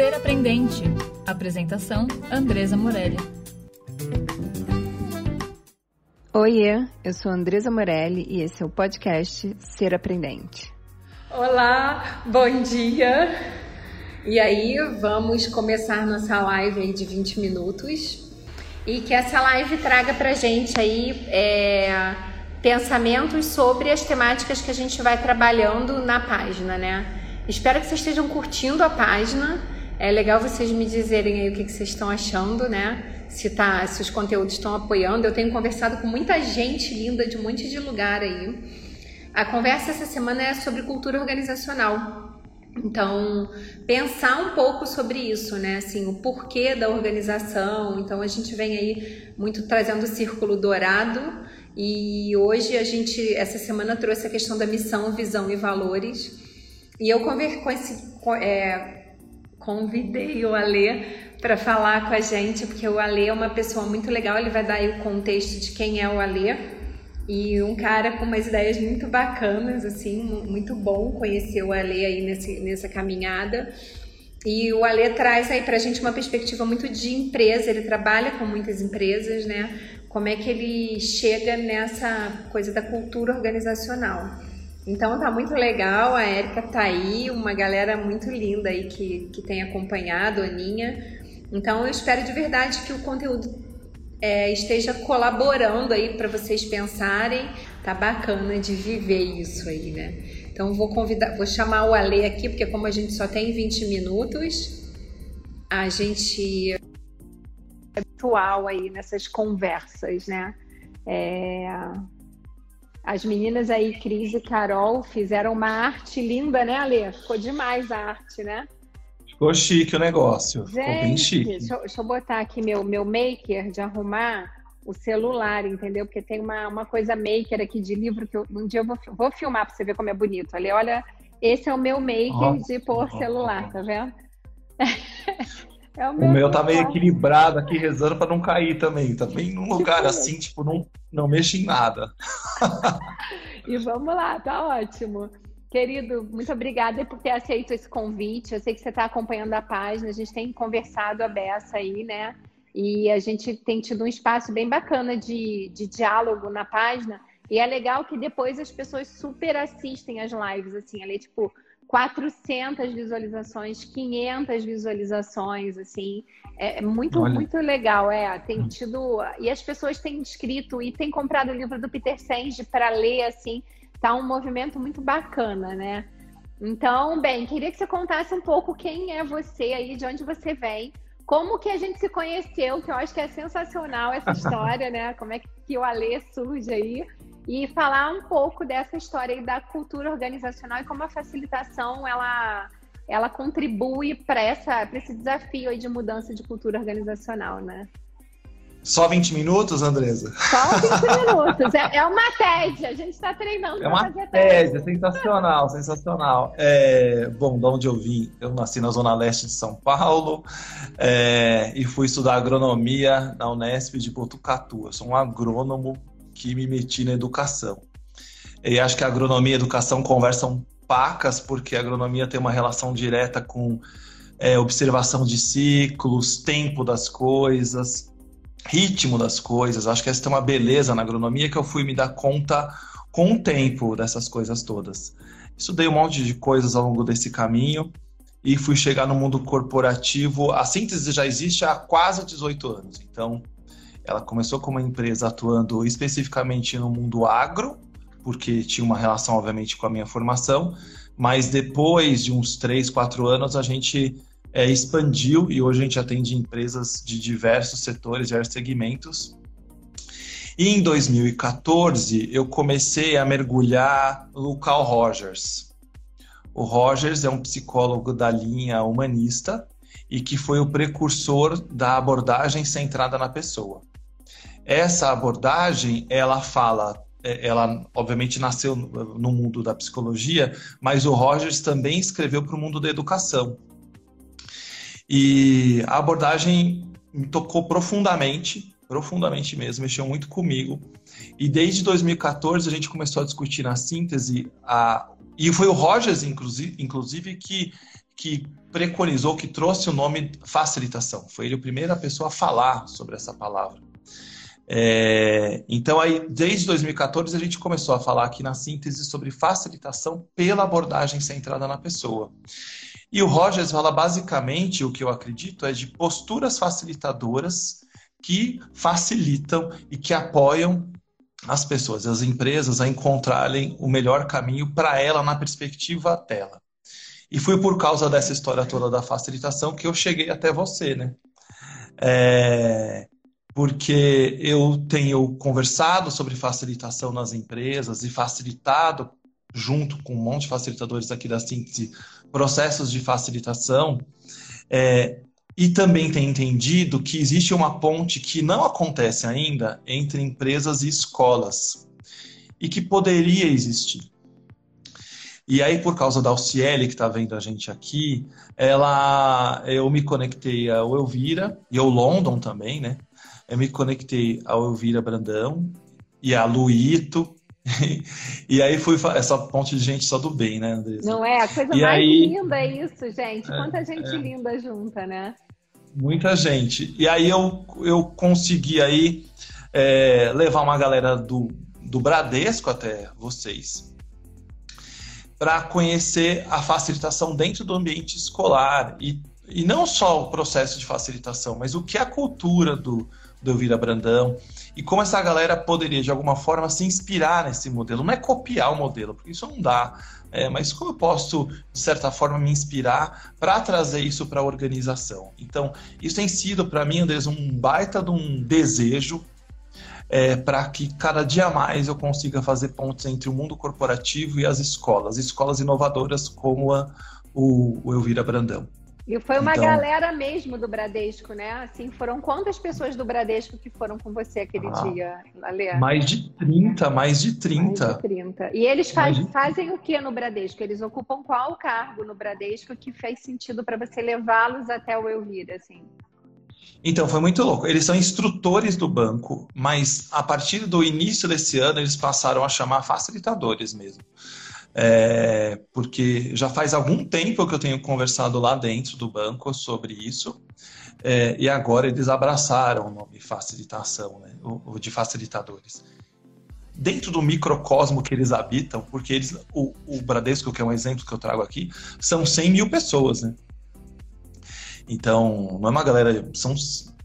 Ser Aprendente. Apresentação: Andresa Morelli. Oiê, eu sou Andresa Morelli e esse é o podcast Ser Aprendente. Olá, bom dia. E aí, vamos começar nossa live aí de 20 minutos e que essa live traga pra gente aí é, pensamentos sobre as temáticas que a gente vai trabalhando na página, né? Espero que vocês estejam curtindo a página. É legal vocês me dizerem aí o que, que vocês estão achando, né? Se, tá, se os conteúdos estão apoiando. Eu tenho conversado com muita gente linda de um monte de lugar aí. A conversa essa semana é sobre cultura organizacional. Então, pensar um pouco sobre isso, né? Assim, o porquê da organização. Então, a gente vem aí muito trazendo o círculo dourado e hoje a gente, essa semana, trouxe a questão da missão, visão e valores. E eu é, convidei o Alê para falar com a gente, porque o Alê é uma pessoa muito legal, ele vai dar aí o contexto de quem é o Alê. E um cara com umas ideias muito bacanas, assim, muito bom conhecer o Alê aí nesse, nessa caminhada. E o Alê traz aí pra gente uma perspectiva muito de empresa, ele trabalha com muitas empresas, né? Como é que ele chega nessa coisa da cultura organizacional. Então tá muito legal, a Érica tá aí, uma galera muito linda aí que, que tem acompanhado, Aninha. Então eu espero de verdade que o conteúdo é, esteja colaborando aí para vocês pensarem. Tá bacana de viver isso aí, né? Então vou convidar, vou chamar o Ale aqui, porque como a gente só tem 20 minutos, a gente é habitual aí nessas conversas, né? É, as meninas aí, Cris e Carol, fizeram uma arte linda, né, Ale? Ficou demais a arte, né? Ficou chique o negócio. Gente, Ficou bem chique. Deixa, deixa, eu botar aqui meu, meu maker de arrumar o celular, entendeu? Porque tem uma, uma coisa maker aqui de livro que eu, um dia eu vou, vou filmar para você ver como é bonito. Ale, olha, esse é o meu maker de pôr celular, tá vendo? É o, meu, o meu tá meio equilibrado aqui, rezando para não cair também. Tá bem num lugar assim, tipo, não, não mexe em nada. e vamos lá, tá ótimo. Querido, muito obrigada por ter aceito esse convite. Eu sei que você está acompanhando a página, a gente tem conversado a beça aí, né? E a gente tem tido um espaço bem bacana de, de diálogo na página. E é legal que depois as pessoas super assistem as lives, assim, ali, tipo, 400 visualizações, 500 visualizações, assim, é muito, Olha. muito legal, é, tem tido, e as pessoas têm escrito e têm comprado o livro do Peter Senge para ler, assim, tá um movimento muito bacana, né? Então, bem, queria que você contasse um pouco quem é você aí, de onde você vem, como que a gente se conheceu, que eu acho que é sensacional essa história, né? Como é que o Alê surge aí, e falar um pouco dessa história da cultura organizacional e como a facilitação ela, ela contribui para esse desafio de mudança de cultura organizacional, né? Só 20 minutos, Andresa? Só 20 minutos. É, é uma TED, a gente está treinando É uma TED, é sensacional, sensacional. É, bom, de onde eu vim, eu nasci na Zona Leste de São Paulo é, e fui estudar agronomia na Unesp de Botucatu. Eu sou um agrônomo que me meti na educação. E acho que a agronomia e a educação conversam pacas, porque a agronomia tem uma relação direta com é, observação de ciclos, tempo das coisas, ritmo das coisas. Acho que essa tem uma beleza na agronomia que eu fui me dar conta com o tempo dessas coisas todas. Estudei um monte de coisas ao longo desse caminho e fui chegar no mundo corporativo. A síntese já existe há quase 18 anos, então ela começou como uma empresa atuando especificamente no mundo agro, porque tinha uma relação, obviamente, com a minha formação, mas depois de uns três, quatro anos, a gente é, expandiu e hoje a gente atende empresas de diversos setores, diversos segmentos. E em 2014, eu comecei a mergulhar no Carl Rogers. O Rogers é um psicólogo da linha humanista e que foi o precursor da abordagem centrada na pessoa. Essa abordagem, ela fala, é, ela obviamente nasceu no mundo da psicologia, mas o Rogers também escreveu para o mundo da educação. E a abordagem me tocou profundamente, profundamente mesmo, mexeu muito comigo. E desde 2014 a gente começou a discutir na síntese a e foi o Rogers inclusive, inclusive que que preconizou, que trouxe o nome facilitação. Foi ele a primeira pessoa a falar sobre essa palavra. É, então, aí, desde 2014, a gente começou a falar aqui na síntese sobre facilitação pela abordagem centrada na pessoa. E o Rogers fala basicamente, o que eu acredito, é de posturas facilitadoras que facilitam e que apoiam as pessoas, as empresas a encontrarem o melhor caminho para ela na perspectiva dela. E foi por causa dessa história toda da facilitação que eu cheguei até você, né? É, porque eu tenho conversado sobre facilitação nas empresas e facilitado, junto com um monte de facilitadores aqui da Síntese, processos de facilitação. É, e também tenho entendido que existe uma ponte que não acontece ainda entre empresas e escolas e que poderia existir. E aí, por causa da Alciele, que está vendo a gente aqui, ela, eu me conectei ao Elvira e ao London também, né? Eu me conectei ao Elvira Brandão e a Luito. e aí fui essa ponte de gente só do bem, né, Andressa? Não é? A coisa e mais aí... linda é isso, gente. É, Quanta é, gente é... linda junta, né? Muita gente. E aí eu, eu consegui aí é, levar uma galera do, do Bradesco até vocês para conhecer a facilitação dentro do ambiente escolar e, e não só o processo de facilitação, mas o que é a cultura do, do Elvira Brandão, e como essa galera poderia, de alguma forma, se inspirar nesse modelo. Não é copiar o modelo, porque isso não dá, é, mas como eu posso, de certa forma, me inspirar para trazer isso para a organização? Então, isso tem sido, para mim, Andrés, um baita de um desejo é, para que cada dia mais eu consiga fazer pontos entre o mundo corporativo e as escolas, escolas inovadoras como a, o, o Elvira Brandão. E foi uma então... galera mesmo do Bradesco, né? Assim, foram quantas pessoas do Bradesco que foram com você aquele ah, dia, Ale? Mais de 30, mais de 30. Mais de 30. E eles faz, de... fazem o que no Bradesco? Eles ocupam qual cargo no Bradesco que fez sentido para você levá-los até o Elvira, assim? Então, foi muito louco. Eles são instrutores do banco, mas a partir do início desse ano eles passaram a chamar facilitadores mesmo é, porque já faz algum tempo que eu tenho conversado lá dentro do banco sobre isso, é, e agora eles abraçaram o nome facilitação, né, o, o, de facilitadores. Dentro do microcosmo que eles habitam, porque eles, o, o Bradesco, que é um exemplo que eu trago aqui, são 100 mil pessoas, né? Então, não é uma galera, são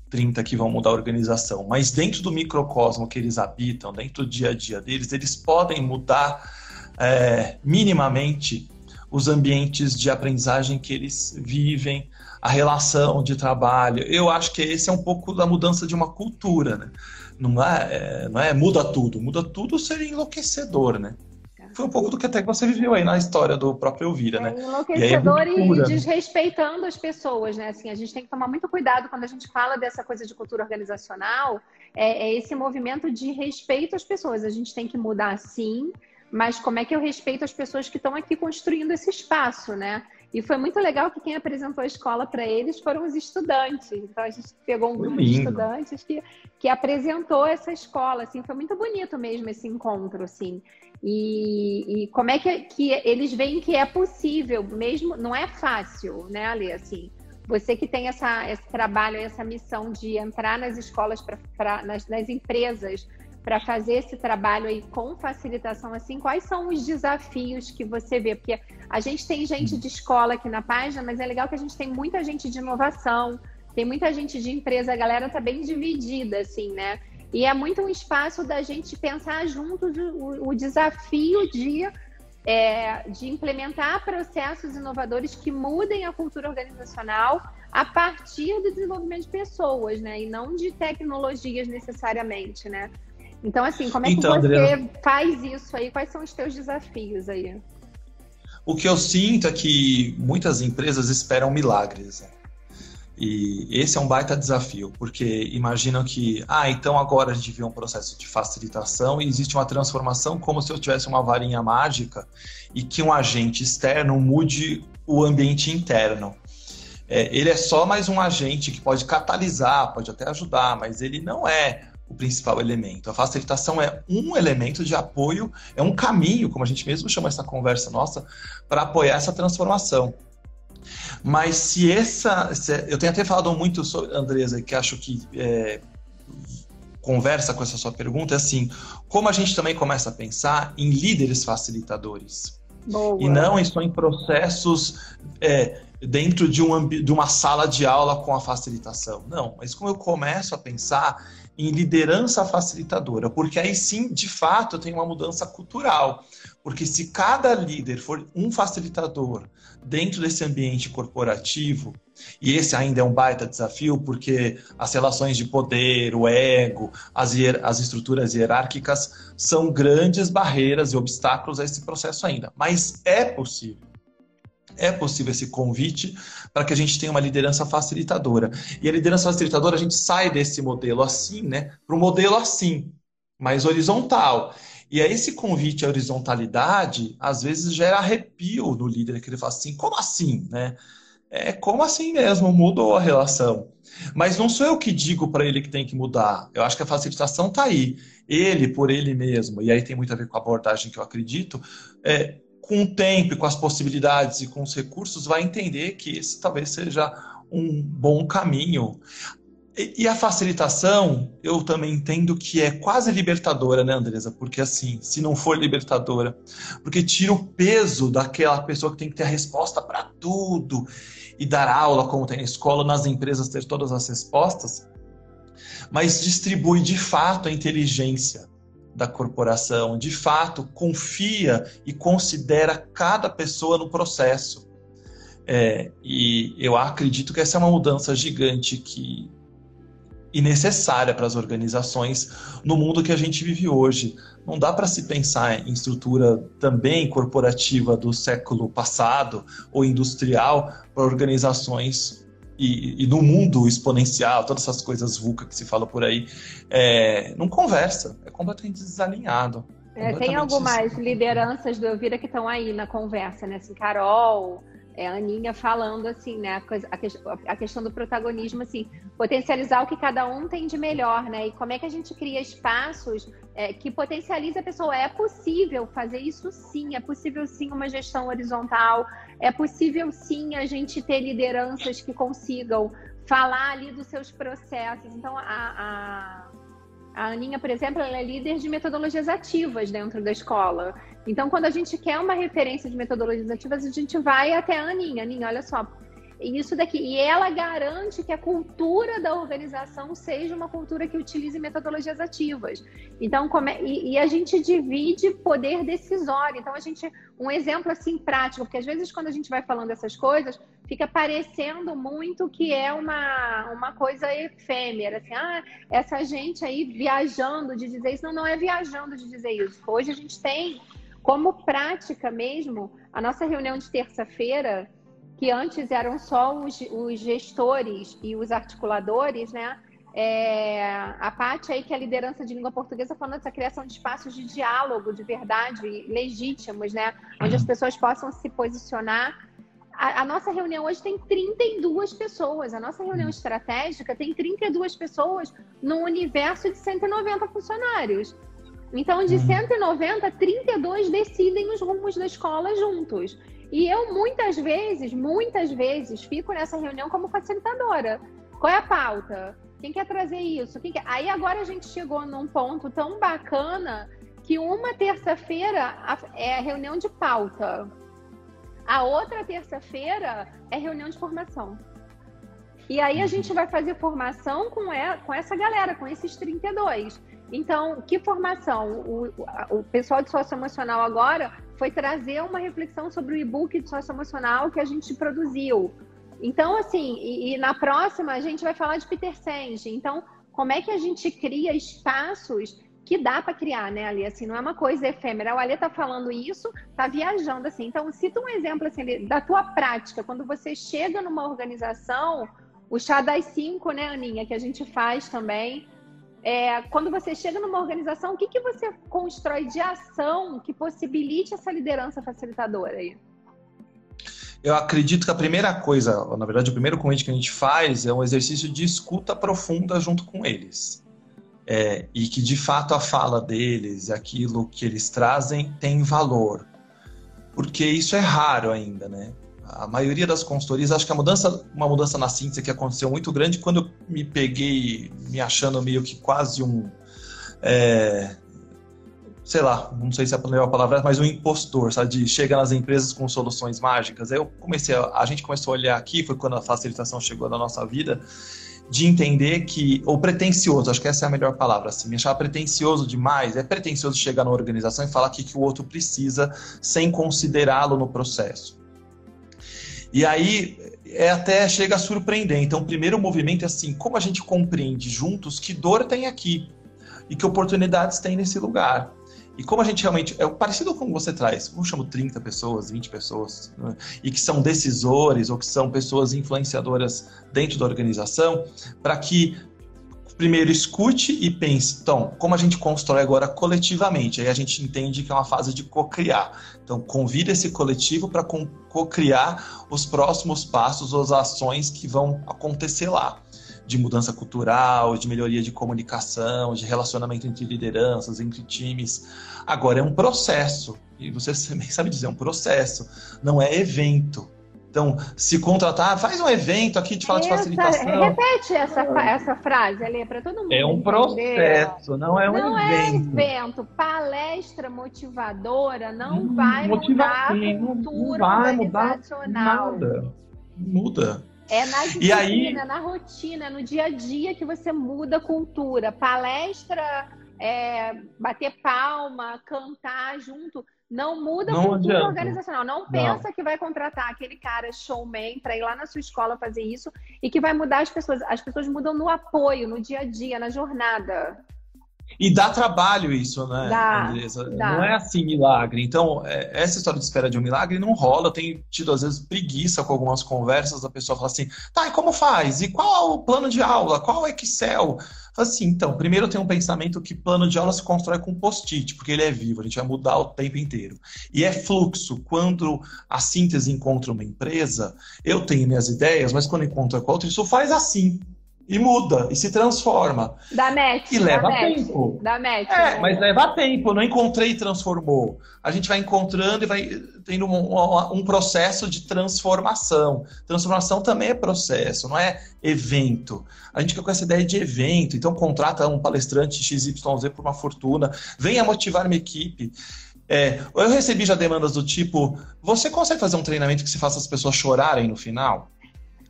30 que vão mudar a organização, mas dentro do microcosmo que eles habitam, dentro do dia a dia deles, eles podem mudar é, minimamente os ambientes de aprendizagem que eles vivem, a relação de trabalho. Eu acho que esse é um pouco da mudança de uma cultura, né? Não é, é não é muda tudo. Muda tudo seria enlouquecedor, né? Foi um pouco do que até você viveu aí na história do próprio Elvira, né? é, né? Enlouquecedor e, e, desrespeitando as pessoas, né? Assim, a gente tem que tomar muito cuidado quando a gente fala dessa coisa de cultura organizacional, é, é esse movimento de respeito às pessoas. A gente tem que mudar sim, mas como é que eu respeito as pessoas que estão aqui construindo esse espaço, né? E foi muito legal que quem apresentou a escola para eles foram os estudantes. Então a gente pegou um grupo de estudantes que, que apresentou essa escola, assim, foi muito bonito mesmo esse encontro, assim. E, e como é que, que eles veem que é possível, mesmo não é fácil, né, Ale? Assim, você que tem essa, esse trabalho, essa missão de entrar nas escolas, pra, pra nas, nas empresas, para fazer esse trabalho aí com facilitação, assim, quais são os desafios que você vê? Porque a gente tem gente de escola aqui na página, mas é legal que a gente tem muita gente de inovação, tem muita gente de empresa, a galera tá bem dividida, assim, né? E é muito um espaço da gente pensar juntos o, o desafio de, é, de implementar processos inovadores que mudem a cultura organizacional a partir do desenvolvimento de pessoas, né? E não de tecnologias necessariamente, né? Então, assim, como é que então, você Adriana, faz isso aí? Quais são os teus desafios aí? O que eu sinto é que muitas empresas esperam milagres. Né? E esse é um baita desafio, porque imaginam que, ah, então agora a gente vê um processo de facilitação e existe uma transformação como se eu tivesse uma varinha mágica e que um agente externo mude o ambiente interno. É, ele é só mais um agente que pode catalisar, pode até ajudar, mas ele não é o principal elemento. A facilitação é um elemento de apoio, é um caminho, como a gente mesmo chama essa conversa nossa, para apoiar essa transformação. Mas se essa. Se, eu tenho até falado muito sobre, Andresa, que acho que é, conversa com essa sua pergunta, é assim: como a gente também começa a pensar em líderes facilitadores. Boa. E não só em processos é, dentro de, um, de uma sala de aula com a facilitação. Não, mas como eu começo a pensar em liderança facilitadora, porque aí sim, de fato, tem uma mudança cultural. Porque se cada líder for um facilitador dentro desse ambiente corporativo, e esse ainda é um baita desafio, porque as relações de poder, o ego, as, as estruturas hierárquicas são grandes barreiras e obstáculos a esse processo ainda. Mas é possível é possível esse convite para que a gente tenha uma liderança facilitadora. E a liderança facilitadora, a gente sai desse modelo assim, né, para um modelo assim, mais horizontal. E aí esse convite à horizontalidade, às vezes gera arrepio no líder, que ele fala assim, como assim, né? É como assim mesmo, mudou a relação. Mas não sou eu que digo para ele que tem que mudar. Eu acho que a facilitação está aí. Ele, por ele mesmo, e aí tem muito a ver com a abordagem que eu acredito, é, com o tempo e com as possibilidades e com os recursos, vai entender que esse talvez seja um bom caminho. E, a facilitação, eu também entendo que é quase libertadora, né, Andresa? Porque assim, se não for libertadora, porque tira o peso daquela pessoa que tem que ter a resposta para tudo e dar aula, como tem na escola, nas empresas ter todas as respostas, mas distribui de fato a inteligência da corporação, de fato, confia e considera cada pessoa no processo. É, e eu acredito que essa é uma mudança gigante que e necessária para as organizações no mundo que a gente vive hoje. Não dá para se pensar em estrutura também corporativa do século passado ou industrial para organizações e, e, no mundo exponencial, todas essas coisas VUCA que se fala por aí, é, não conversa, é completamente desalinhado. É, tem algumas lideranças do Elvira que estão aí na conversa, né? Assim, Carol, é, a Aninha falando assim, né? A, a, questão do protagonismo, assim, potencializar o que cada um tem de melhor, né? E como é que a gente cria espaços é, que potencialize a pessoa. É possível fazer isso sim, é possível sim uma gestão horizontal, é possível sim a gente ter lideranças que consigam falar ali dos seus processos. Então, a, a, a Aninha, por exemplo, ela é líder de metodologias ativas dentro da escola. Então, quando a gente quer uma referência de metodologias ativas, a gente vai até a Aninha. Aninha, olha só, isso daqui. E ela garante que a cultura da organização seja uma cultura que utilize metodologias ativas. Então, é, e, e, a gente divide poder decisório. Então, a gente. Um exemplo assim prático, porque às vezes quando a gente vai falando essas coisas, fica parecendo muito que é uma, uma coisa efêmera. Assim, ah, essa gente aí viajando de dizer isso. Não, não é viajando de dizer isso. Hoje a gente tem como prática mesmo a nossa reunião de terça-feira que antes eram só os, os gestores e os articuladores, né? É, a parte aí que é a liderança de língua portuguesa falando dessa criação de espaços de diálogo de verdade legítimos, né? Onde as uhum. pessoas possam se posicionar. A, a, nossa reunião hoje tem 32 pessoas. A nossa reunião uhum. estratégica tem 32 pessoas num universo de 190 funcionários. Então, de 190, uhum. 32 decidem os rumos da escola juntos. E eu muitas vezes, muitas vezes, fico nessa reunião como facilitadora. Qual é a pauta? Quem quer trazer isso? Quer... Aí agora a gente chegou num ponto tão bacana que uma terça-feira é reunião de pauta. A outra terça-feira é reunião de formação. E aí a gente vai fazer formação com, com essa galera, com esses 32. Então, que formação? O, o pessoal de socioemocional agora foi trazer uma reflexão sobre o e-book de socioemocional que a gente produziu. Então, assim, e, e, na próxima a gente vai falar de Peter Senge. Então, como é que a gente cria espaços que dá para criar, né, Ali? Assim, não é uma coisa efêmera. O Ali tá falando isso, tá viajando, assim. Então, cita um exemplo, assim, da tua prática. Quando você chega numa organização, o chá das cinco, né, Aninha, que a gente faz também, é, quando você chega numa organização, o que, que você constrói de ação que possibilite essa liderança facilitadora aí? Eu acredito que a primeira coisa, na verdade, o primeiro convite que a gente faz é um exercício de escuta profunda junto com eles. É, e que de fato a fala deles, aquilo que eles trazem, tem valor. Porque isso é raro ainda, né? A maioria das consultorias, acho que a mudança, uma mudança na síntese que aconteceu muito grande quando eu me peguei me achando meio que quase um. É, sei lá, não sei se é a melhor palavra, mas um impostor, sabe? De chega nas empresas com soluções mágicas. Aí eu comecei, a, gente começou a olhar aqui, foi quando a facilitação chegou na nossa vida, de entender que, ou pretencioso, acho que essa é a melhor palavra, assim, me achar pretencioso demais, é pretencioso chegar na organização e falar o que o outro precisa sem considerá-lo no processo. E aí é até chega a surpreender. Então, o primeiro movimento é assim, como a gente compreende juntos que dor tem aqui e que oportunidades tem nesse lugar. E como a gente realmente. É parecido com você traz, eu chamo 30 pessoas, 20 pessoas, né? e que são decisores ou que são pessoas influenciadoras dentro da organização, para que primeiro escute e pense, então, como a gente constrói agora coletivamente? Aí a gente entende que é uma fase de co-criar. Então, convida esse coletivo para co-criar os próximos passos, as ações que vão acontecer lá de mudança cultural, de melhoria de comunicação, de relacionamento entre lideranças, entre times. Agora é um processo, e você também sabe dizer, é um processo, não é evento. Então, se contratar, faz um evento aqui de falar de facilitação. Repete essa, essa frase ali para todo mundo. É um processo, não é um não evento. Não é evento. Palestra motivadora não hum, vai mudar a cultura não vai organizacional. Mudar nada. Muda. É na disciplina, aí... na rotina, no dia a dia que você muda a cultura. Palestra, é, bater palma, cantar junto, não muda não cultura adianta. organizacional. Não pensa não. que vai contratar aquele cara showman para ir lá na sua escola fazer isso e que vai mudar as pessoas. As pessoas mudam no apoio, no dia a dia, na jornada. E dá trabalho isso, né, dá, Dá. Não é assim milagre. Então, é, essa história de espera de um milagre não rola. Eu tenho tido, às vezes, preguiça com algumas conversas. A pessoa fala assim, tá, e como faz? E qual é o plano de aula? Qual é o Excel? Assim, então, primeiro eu tenho um pensamento que plano de aula se constrói com post-it, porque ele é vivo, a gente vai mudar o tempo inteiro. E é fluxo. Quando a síntese encontra uma empresa, eu tenho minhas ideias, mas quando encontra com outra, isso faz assim e muda e se transforma. Dá match. E leva tempo. Dá match. É, mas leva tempo. Não encontrei e transformou. A gente vai encontrando e vai tendo um, um, processo de transformação. Transformação também é processo, não é evento. A gente fica com essa ideia de evento. Então contrata um palestrante XYZ por uma fortuna. Venha motivar minha equipe. É, eu recebi já demandas do tipo: você consegue fazer um treinamento que se faça as pessoas chorarem no final?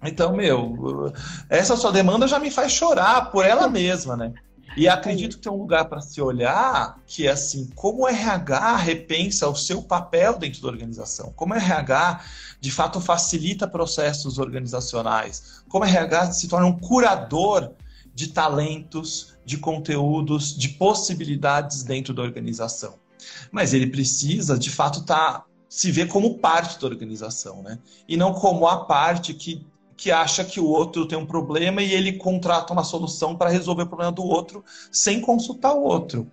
Então, meu, essa sua demanda já me faz chorar por ela mesma, né? E acredito que tem um lugar para se olhar que é assim, como o RH repensa o seu papel dentro da organização, como o RH de fato facilita processos organizacionais, como o RH se torna um curador de talentos, de conteúdos, de possibilidades dentro da organização. Mas ele precisa, de fato, estar tá, se ver como parte da organização, né? E não como a parte que que acha que o outro tem um problema e ele contrata uma solução para resolver o problema do outro sem consultar o outro.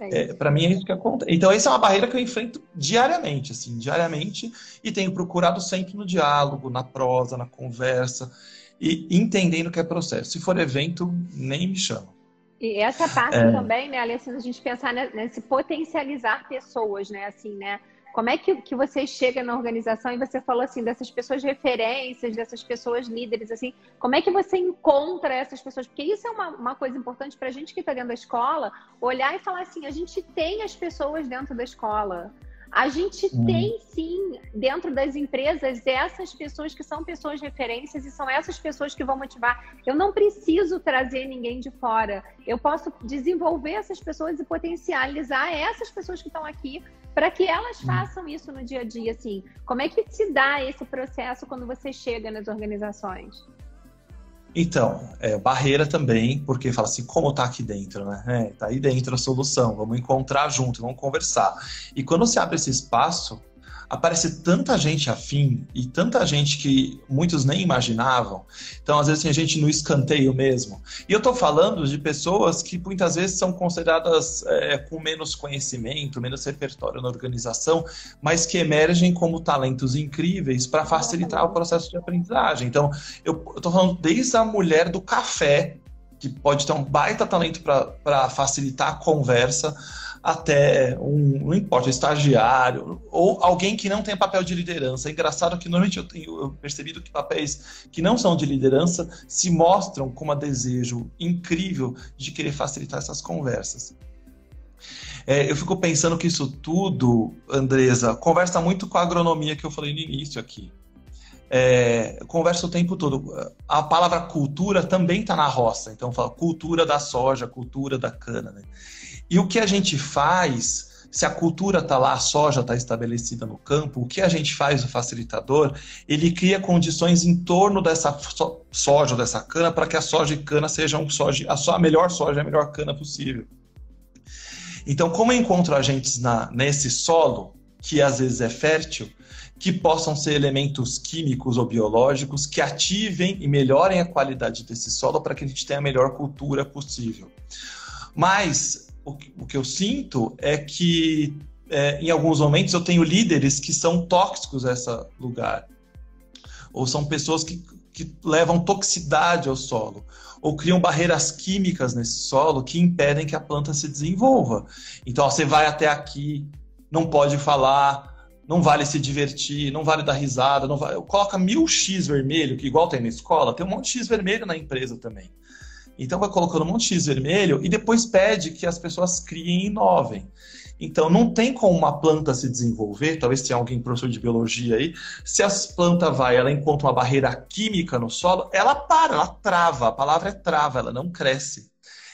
É é, para mim é isso que acontece. Então, essa é uma barreira que eu enfrento diariamente, assim, diariamente, e tenho procurado sempre no diálogo, na prosa, na conversa, e entendendo que é processo. Se for evento, nem me chama. E essa parte é... também, né, Alessandra, a gente pensar nesse potencializar pessoas, né, assim, né? Como é que, que você chega na organização e você falou assim dessas pessoas referências, dessas pessoas líderes, assim, como é que você encontra essas pessoas? Porque isso é uma, uma coisa importante para a gente que está dentro da escola, olhar e falar assim, a gente tem as pessoas dentro da escola. A gente hum. tem sim, dentro das empresas, essas pessoas que são pessoas referências e são essas pessoas que vão motivar. Eu não preciso trazer ninguém de fora. Eu posso desenvolver essas pessoas e potencializar essas pessoas que estão aqui para que elas hum. façam isso no dia a dia, assim. Como é que se dá esse processo quando você chega nas organizações? Então, é, barreira também, porque fala assim, como tá aqui dentro, né? É, tá aí dentro a solução, vamos encontrar junto, vamos conversar. E quando você abre esse espaço, aparece tanta gente afim e tanta gente que muitos nem imaginavam. Então, às vezes, tem gente no escanteio mesmo. E eu estou falando de pessoas que muitas vezes são consideradas é, com menos conhecimento, menos repertório na organização, mas que emergem como talentos incríveis para facilitar o processo de aprendizagem. Então, eu estou falando desde a mulher do café, que pode ter um baita talento para facilitar a conversa, até um, não importa, um estagiário, ou alguém que não tem papel de liderança. É engraçado que normalmente eu tenho percebido que papéis que não são de liderança se mostram com um desejo incrível de querer facilitar essas conversas. É, eu fico pensando que isso tudo, Andresa, conversa muito com a agronomia que eu falei no início aqui. É, conversa o tempo todo. A palavra cultura também está na roça, então fala cultura da soja, cultura da cana. Né? E o que a gente faz, se a cultura está lá, a soja está estabelecida no campo, o que a gente faz, o facilitador, ele cria condições em torno dessa soja, dessa cana, para que a soja e cana sejam soja, a, melhor soja, a melhor cana possível. Então, como eu encontro agentes na, nesse solo, que às vezes é fértil, que possam ser elementos químicos ou biológicos que ativem e melhorem a qualidade desse solo para que a gente tenha a melhor cultura possível. Mas o que, o que eu sinto é que é, em alguns momentos eu tenho líderes que são tóxicos a esse lugar. Ou são pessoas que, que levam toxicidade ao solo ou criam barreiras químicas nesse solo que impedem que a planta se desenvolva. Então, ó, você vai até aqui, não pode falar, não vale se divertir, não vale dar risada, não vale... coloca mil X vermelho, que igual tem na escola, tem um monte de X vermelho na empresa também. Então vai colocando um monte de X vermelho e depois pede que as pessoas criem e inovem. Então, não tem como uma planta se desenvolver, talvez tenha alguém professor de biologia aí, se a planta vai, ela encontra uma barreira química no solo, ela para, ela trava, a palavra é trava, ela não cresce.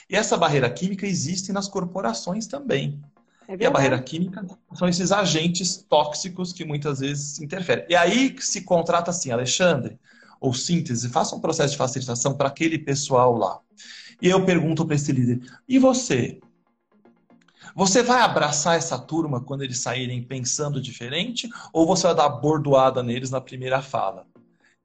E essa barreira química existe nas corporações também. É e a barreira química são esses agentes tóxicos que muitas vezes interferem. E aí se contrata assim, Alexandre, ou síntese, faça um processo de facilitação para aquele pessoal lá. E eu pergunto para esse líder: e você? Você vai abraçar essa turma quando eles saírem pensando diferente ou você vai dar bordoada neles na primeira fala?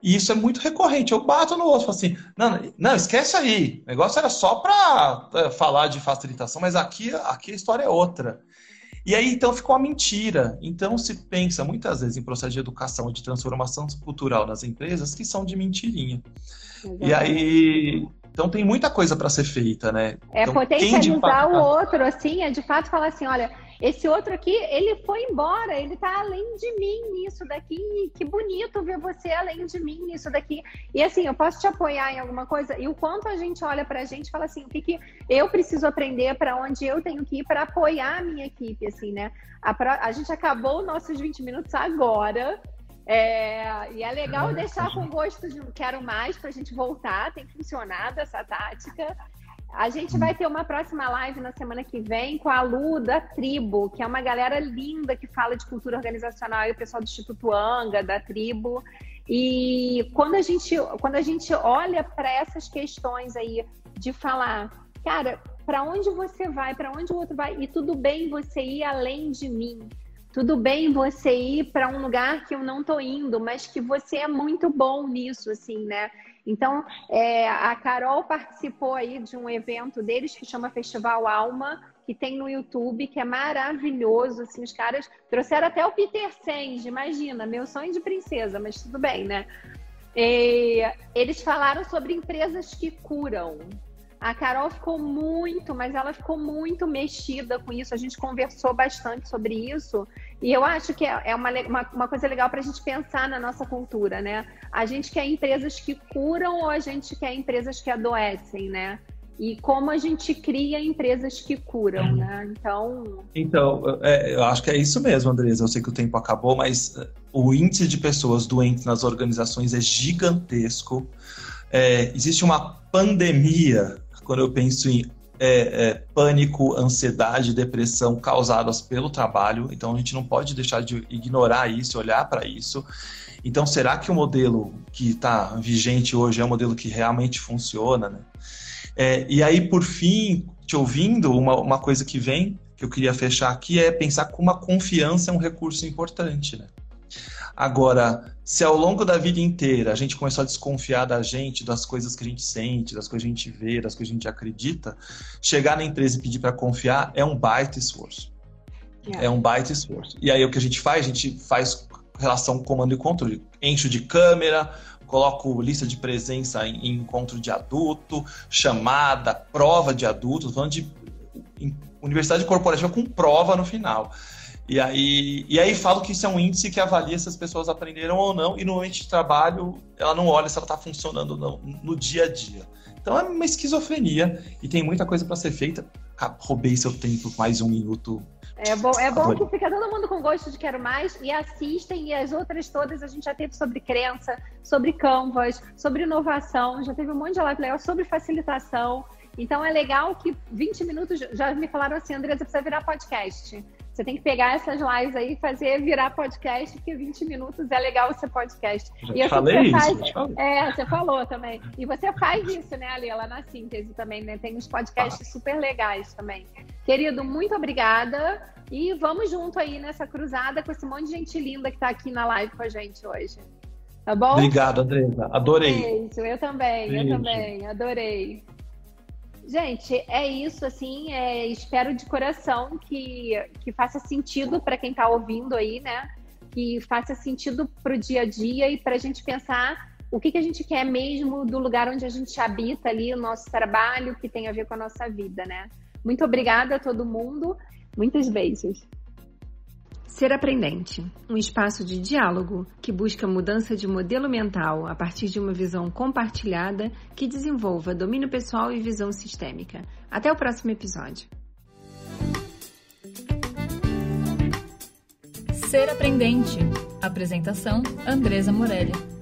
E isso é muito recorrente. Eu bato no outro, assim, não, não, esquece aí. O negócio era só para é, falar de facilitação, mas aqui, aqui a história é outra. E aí, então, ficou uma mentira. Então, se pensa muitas vezes em processo de educação, de transformação cultural nas empresas que são de mentirinha. Exatamente. E aí, então tem muita coisa para ser feita, né? É então, potencializar o outro, assim, é de fato falar assim, olha, esse outro aqui, ele foi embora, ele tá além de mim nisso daqui, que bonito ver você além de mim nisso daqui. E assim, eu posso te apoiar em alguma coisa? E o quanto a gente olha pra gente e fala assim, o que, que eu preciso aprender, para onde eu tenho que ir para apoiar a minha equipe, assim, né? A, a gente acabou nossos 20 minutos agora, é, e é legal deixar com gosto de quero mais para a gente voltar, tem funcionado essa tática. A gente vai ter uma próxima live na semana que vem com a Lu da Tribo, que é uma galera linda que fala de cultura organizacional e o pessoal do Instituto Anga, da Tribo. E quando a gente, quando a gente olha para essas questões aí de falar, cara, para onde você vai, para onde o outro vai, e tudo bem você ir além de mim tudo bem você ir para um lugar que eu não tô indo, mas que você é muito bom nisso, assim, né? Então, é, a Carol participou aí de um evento deles que chama Festival Alma, que tem no YouTube, que é maravilhoso, assim, os caras trouxeram até o Peter Senge, imagina, meu sonho de princesa, mas tudo bem, né? E eles falaram sobre empresas que curam, a Carol ficou muito, mas ela ficou muito mexida com isso. A gente conversou bastante sobre isso. E eu acho que é, é uma, uma, uma coisa legal para a gente pensar na nossa cultura, né? A gente quer empresas que curam ou a gente quer empresas que adoecem, né? E como a gente cria empresas que curam, né? Então. Então, é, eu acho que é isso mesmo, Andresa. Eu sei que o tempo acabou, mas é, o índice de pessoas doentes nas organizações é gigantesco. É, existe uma pandemia quando eu penso em é, é, pânico, ansiedade, depressão causadas pelo trabalho. Então a gente não pode deixar de ignorar isso, olhar para isso. Então será que o modelo que está vigente hoje é um modelo que realmente funciona? Né? É, e aí, por fim, te ouvindo, uma, uma coisa que vem, que eu queria fechar aqui, é pensar como a confiança é um recurso importante. Né? Agora, se ao longo da vida inteira a gente começou a desconfiar da gente, das coisas que a gente sente, das coisas que a gente vê, das coisas que a gente acredita, chegar na empresa e pedir para confiar é um baita esforço. Yeah. É um baita esforço. E aí o que a gente faz? A gente faz relação comando e controle. Encho de câmera, coloco lista de presença em, encontro de adulto, chamada, prova de adulto, falando de universidade corporativa com prova no final. E aí, e aí falo que isso é um índice que avalia se as pessoas aprenderam ou não, e no ambiente de trabalho ela não olha se ela está funcionando no, no dia a dia. Então é uma esquizofrenia e tem muita coisa para ser feita. Roubei seu tempo, mais um minuto. É bom, é bom que fica todo mundo com gosto de quero mais e assistem, e as outras todas a gente já teve sobre crença, sobre canvas, sobre inovação, já teve um monte de live legal sobre facilitação. Então é legal que 20 minutos já me falaram assim, Andresa, precisa virar podcast. Você tem que pegar essas lives aí e fazer virar podcast, porque 20 minutos é legal ser podcast. Já e assim falei você isso, faz... É, você falou também. E você faz isso, né, Ali, lá na síntese também, né? Tem uns podcasts super legais também. Querido, muito obrigada. E vamos junto aí nessa cruzada com esse monte de gente linda que está aqui na live com a gente hoje. Tá bom? Obrigado, Andresa. Adorei. Beijo, eu também, Beijo. eu também. Adorei. Gente, é isso, assim, é, espero de coração que, que faça sentido para quem está ouvindo aí, né? Que faça sentido para o dia a dia e para a gente pensar o que, que a gente quer mesmo do lugar onde a gente habita ali, o nosso trabalho, que tem a ver com a nossa vida, né? Muito obrigada a todo mundo, muitos beijos. Ser Aprendente, um espaço de diálogo que busca mudança de modelo mental a partir de uma visão compartilhada que desenvolva domínio pessoal e visão sistêmica. Até o próximo episódio. Ser Aprendente. Apresentação: Andresa Morelli.